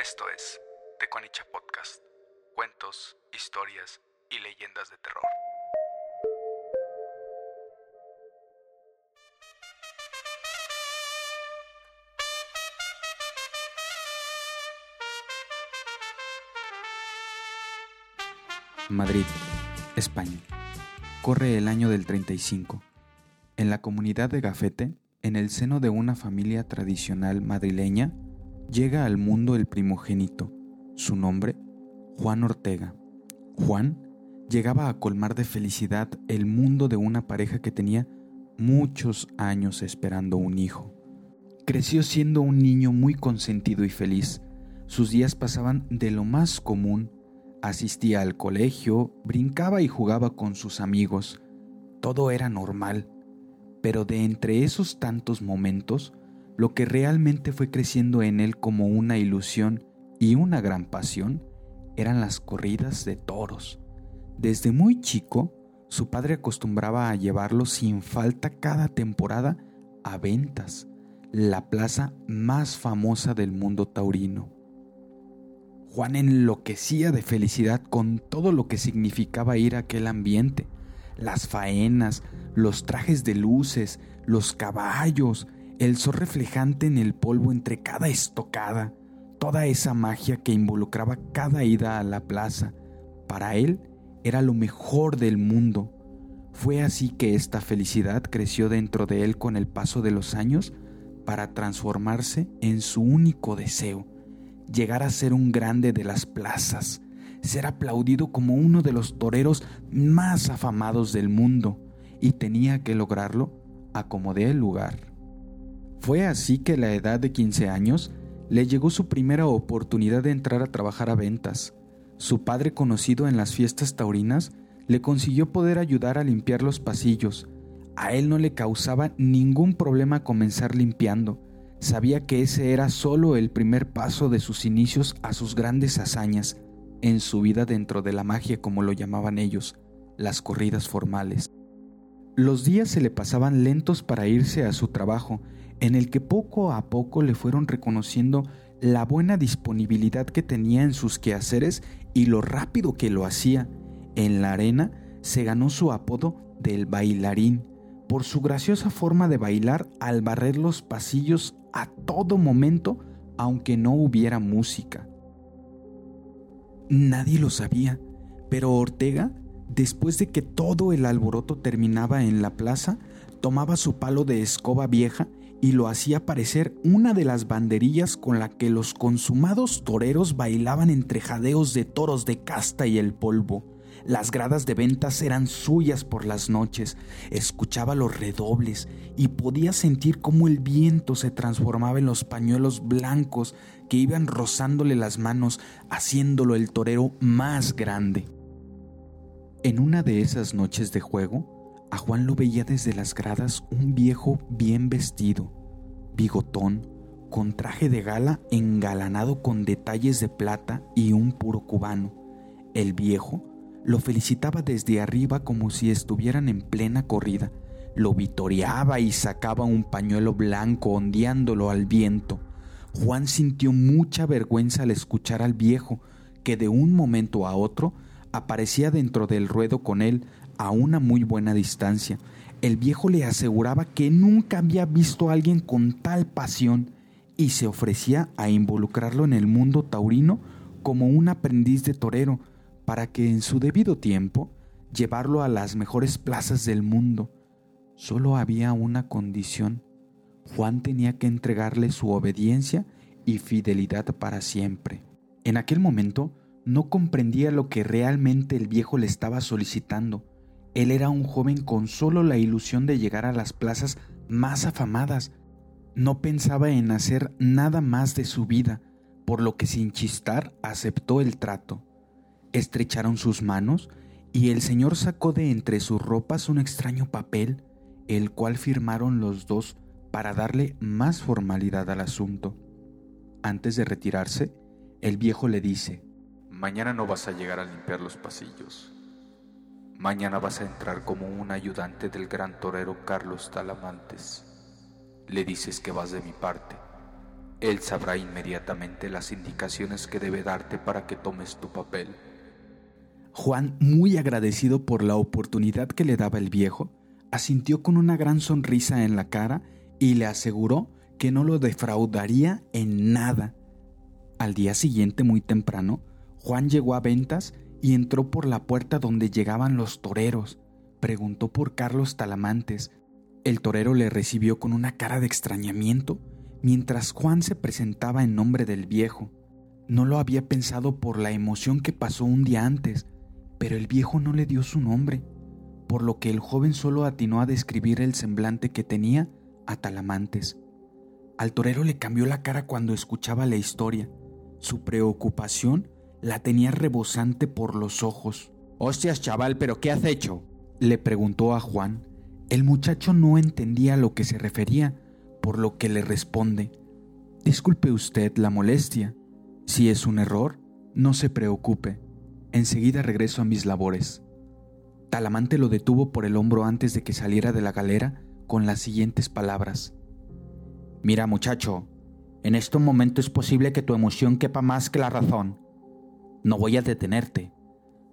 Esto es Teconicha Podcast. Cuentos, historias y leyendas de terror. Madrid, España. Corre el año del 35. En la comunidad de Gafete, en el seno de una familia tradicional madrileña, llega al mundo el primogénito. Su nombre, Juan Ortega. Juan llegaba a colmar de felicidad el mundo de una pareja que tenía muchos años esperando un hijo. Creció siendo un niño muy consentido y feliz. Sus días pasaban de lo más común Asistía al colegio, brincaba y jugaba con sus amigos. Todo era normal. Pero de entre esos tantos momentos, lo que realmente fue creciendo en él como una ilusión y una gran pasión eran las corridas de toros. Desde muy chico, su padre acostumbraba a llevarlo sin falta cada temporada a Ventas, la plaza más famosa del mundo taurino. Juan enloquecía de felicidad con todo lo que significaba ir a aquel ambiente, las faenas, los trajes de luces, los caballos, el sol reflejante en el polvo entre cada estocada, toda esa magia que involucraba cada ida a la plaza. Para él era lo mejor del mundo. Fue así que esta felicidad creció dentro de él con el paso de los años para transformarse en su único deseo, llegar a ser un grande de las plazas, ser aplaudido como uno de los toreros más afamados del mundo, y tenía que lograrlo a como el lugar. Fue así que a la edad de 15 años le llegó su primera oportunidad de entrar a trabajar a ventas. Su padre conocido en las fiestas taurinas le consiguió poder ayudar a limpiar los pasillos. A él no le causaba ningún problema comenzar limpiando, Sabía que ese era solo el primer paso de sus inicios a sus grandes hazañas en su vida dentro de la magia como lo llamaban ellos, las corridas formales. Los días se le pasaban lentos para irse a su trabajo, en el que poco a poco le fueron reconociendo la buena disponibilidad que tenía en sus quehaceres y lo rápido que lo hacía. En la arena se ganó su apodo del bailarín, por su graciosa forma de bailar al barrer los pasillos a todo momento, aunque no hubiera música. Nadie lo sabía, pero Ortega, después de que todo el alboroto terminaba en la plaza, tomaba su palo de escoba vieja y lo hacía parecer una de las banderillas con la que los consumados toreros bailaban entre jadeos de toros de casta y el polvo. Las gradas de ventas eran suyas por las noches. Escuchaba los redobles y podía sentir cómo el viento se transformaba en los pañuelos blancos que iban rozándole las manos, haciéndolo el torero más grande. En una de esas noches de juego, a Juan lo veía desde las gradas un viejo bien vestido, bigotón, con traje de gala engalanado con detalles de plata y un puro cubano. El viejo lo felicitaba desde arriba como si estuvieran en plena corrida. Lo vitoreaba y sacaba un pañuelo blanco ondeándolo al viento. Juan sintió mucha vergüenza al escuchar al viejo, que de un momento a otro aparecía dentro del ruedo con él a una muy buena distancia. El viejo le aseguraba que nunca había visto a alguien con tal pasión y se ofrecía a involucrarlo en el mundo taurino como un aprendiz de torero, para que en su debido tiempo llevarlo a las mejores plazas del mundo. Solo había una condición. Juan tenía que entregarle su obediencia y fidelidad para siempre. En aquel momento no comprendía lo que realmente el viejo le estaba solicitando. Él era un joven con solo la ilusión de llegar a las plazas más afamadas. No pensaba en hacer nada más de su vida, por lo que sin chistar aceptó el trato. Estrecharon sus manos y el Señor sacó de entre sus ropas un extraño papel, el cual firmaron los dos para darle más formalidad al asunto. Antes de retirarse, el viejo le dice, Mañana no vas a llegar a limpiar los pasillos. Mañana vas a entrar como un ayudante del gran torero Carlos Talamantes. Le dices que vas de mi parte. él sabrá inmediatamente las indicaciones que debe darte para que tomes tu papel. Juan, muy agradecido por la oportunidad que le daba el viejo, asintió con una gran sonrisa en la cara y le aseguró que no lo defraudaría en nada. Al día siguiente, muy temprano, Juan llegó a ventas y entró por la puerta donde llegaban los toreros. Preguntó por Carlos Talamantes. El torero le recibió con una cara de extrañamiento mientras Juan se presentaba en nombre del viejo. No lo había pensado por la emoción que pasó un día antes, pero el viejo no le dio su nombre, por lo que el joven solo atinó a describir el semblante que tenía a Talamantes. Al torero le cambió la cara cuando escuchaba la historia. Su preocupación la tenía rebosante por los ojos. Hostias, chaval, ¿pero qué has hecho? le preguntó a Juan. El muchacho no entendía a lo que se refería, por lo que le responde, Disculpe usted la molestia. Si es un error, no se preocupe. Enseguida regreso a mis labores. Talamante lo detuvo por el hombro antes de que saliera de la galera con las siguientes palabras. Mira muchacho, en este momento es posible que tu emoción quepa más que la razón. No voy a detenerte,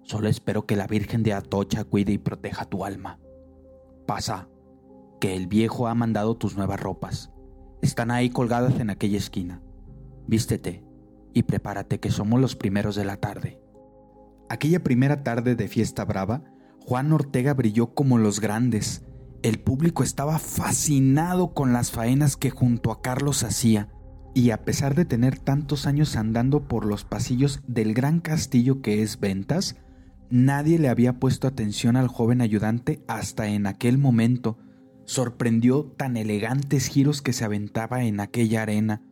solo espero que la Virgen de Atocha cuide y proteja tu alma. Pasa, que el viejo ha mandado tus nuevas ropas. Están ahí colgadas en aquella esquina. Vístete y prepárate que somos los primeros de la tarde. Aquella primera tarde de fiesta brava, Juan Ortega brilló como los grandes. El público estaba fascinado con las faenas que junto a Carlos hacía, y a pesar de tener tantos años andando por los pasillos del gran castillo que es Ventas, nadie le había puesto atención al joven ayudante hasta en aquel momento, sorprendió tan elegantes giros que se aventaba en aquella arena.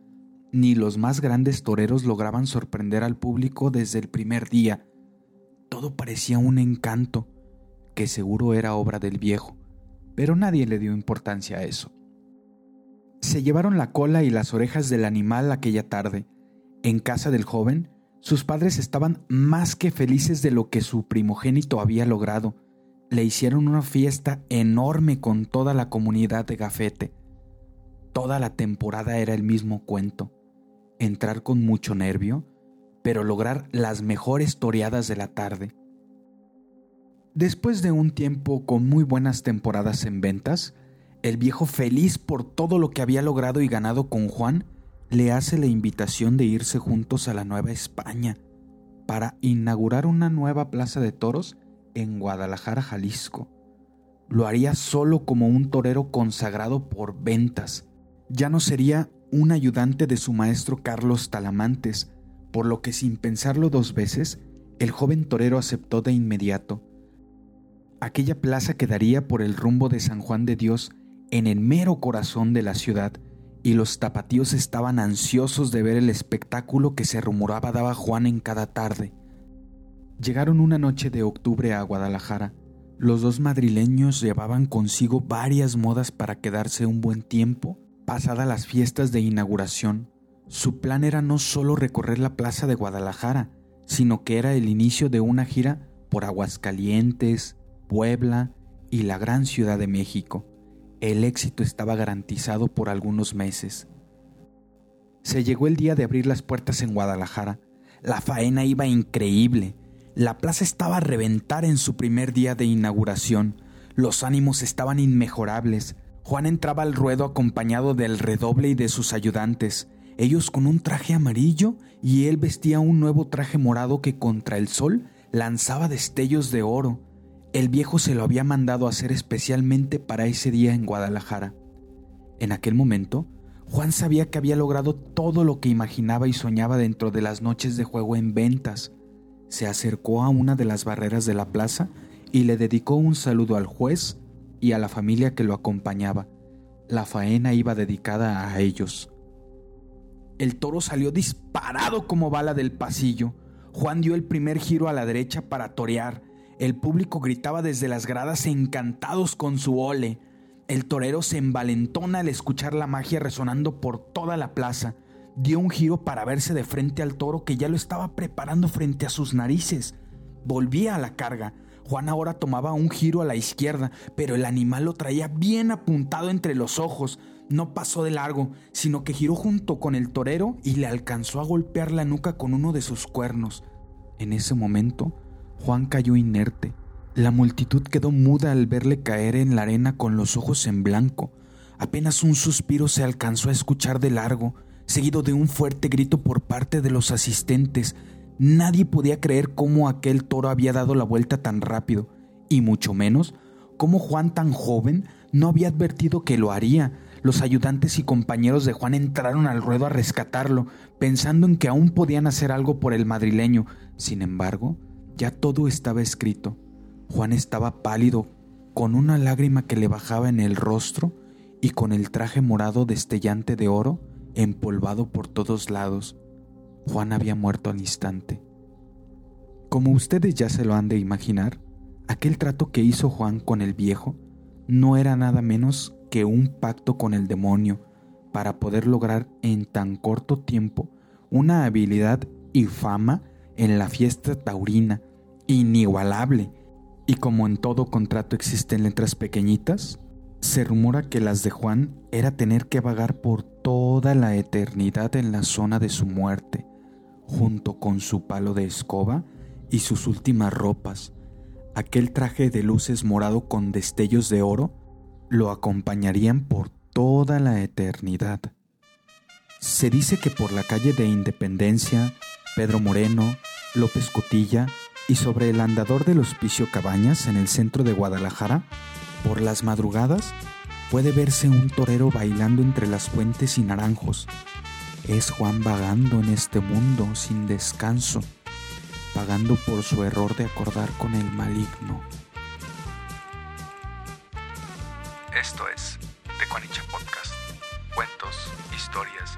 Ni los más grandes toreros lograban sorprender al público desde el primer día. Todo parecía un encanto, que seguro era obra del viejo, pero nadie le dio importancia a eso. Se llevaron la cola y las orejas del animal aquella tarde. En casa del joven, sus padres estaban más que felices de lo que su primogénito había logrado le hicieron una fiesta enorme con toda la comunidad de Gafete. Toda la temporada era el mismo cuento, entrar con mucho nervio, pero lograr las mejores toreadas de la tarde. Después de un tiempo con muy buenas temporadas en ventas, el viejo feliz por todo lo que había logrado y ganado con Juan, le hace la invitación de irse juntos a la Nueva España para inaugurar una nueva plaza de toros en Guadalajara, Jalisco. Lo haría solo como un torero consagrado por ventas. Ya no sería un ayudante de su maestro Carlos Talamantes, por lo que sin pensarlo dos veces, el joven torero aceptó de inmediato. Aquella plaza quedaría por el rumbo de San Juan de Dios en el mero corazón de la ciudad, y los tapatíos estaban ansiosos de ver el espectáculo que se rumoraba daba Juan en cada tarde. Llegaron una noche de octubre a Guadalajara. Los dos madrileños llevaban consigo varias modas para quedarse un buen tiempo pasadas las fiestas de inauguración. Su plan era no solo recorrer la plaza de Guadalajara, sino que era el inicio de una gira por Aguascalientes, Puebla y la gran Ciudad de México. El éxito estaba garantizado por algunos meses. Se llegó el día de abrir las puertas en Guadalajara. La faena iba increíble. La plaza estaba a reventar en su primer día de inauguración. Los ánimos estaban inmejorables. Juan entraba al ruedo acompañado del redoble y de sus ayudantes, ellos con un traje amarillo y él vestía un nuevo traje morado que contra el sol lanzaba destellos de oro. El viejo se lo había mandado hacer especialmente para ese día en Guadalajara. En aquel momento, Juan sabía que había logrado todo lo que imaginaba y soñaba dentro de las noches de juego en ventas se acercó a una de las barreras de la plaza y le dedicó un saludo al juez y a la familia que lo acompañaba. La faena iba dedicada a ellos. El toro salió disparado como bala del pasillo. Juan dio el primer giro a la derecha para torear. El público gritaba desde las gradas encantados con su ole. El torero se envalentona al escuchar la magia resonando por toda la plaza dio un giro para verse de frente al toro que ya lo estaba preparando frente a sus narices. Volvía a la carga. Juan ahora tomaba un giro a la izquierda, pero el animal lo traía bien apuntado entre los ojos. no pasó de largo, sino que giró junto con el torero y le alcanzó a golpear la nuca con uno de sus cuernos. En ese momento, Juan cayó inerte. La multitud quedó muda al verle caer en la arena con los ojos en blanco. Apenas un suspiro se alcanzó a escuchar de largo, seguido de un fuerte grito por parte de los asistentes. Nadie podía creer cómo aquel toro había dado la vuelta tan rápido, y mucho menos cómo Juan tan joven no había advertido que lo haría. Los ayudantes y compañeros de Juan entraron al ruedo a rescatarlo, pensando en que aún podían hacer algo por el madrileño. Sin embargo, ya todo estaba escrito. Juan estaba pálido, con una lágrima que le bajaba en el rostro y con el traje morado destellante de oro empolvado por todos lados. Juan había muerto al instante. Como ustedes ya se lo han de imaginar, aquel trato que hizo Juan con el viejo no era nada menos que un pacto con el demonio para poder lograr en tan corto tiempo una habilidad y fama en la fiesta taurina inigualable. Y como en todo contrato existen letras pequeñitas, se rumora que las de Juan era tener que vagar por toda la eternidad en la zona de su muerte, junto con su palo de escoba y sus últimas ropas. Aquel traje de luces morado con destellos de oro lo acompañarían por toda la eternidad. Se dice que por la calle de Independencia, Pedro Moreno, López Cotilla y sobre el andador del Hospicio Cabañas en el centro de Guadalajara, por las madrugadas puede verse un torero bailando entre las fuentes y naranjos. Es Juan vagando en este mundo sin descanso, pagando por su error de acordar con el maligno. Esto es The Podcast. Cuentos, historias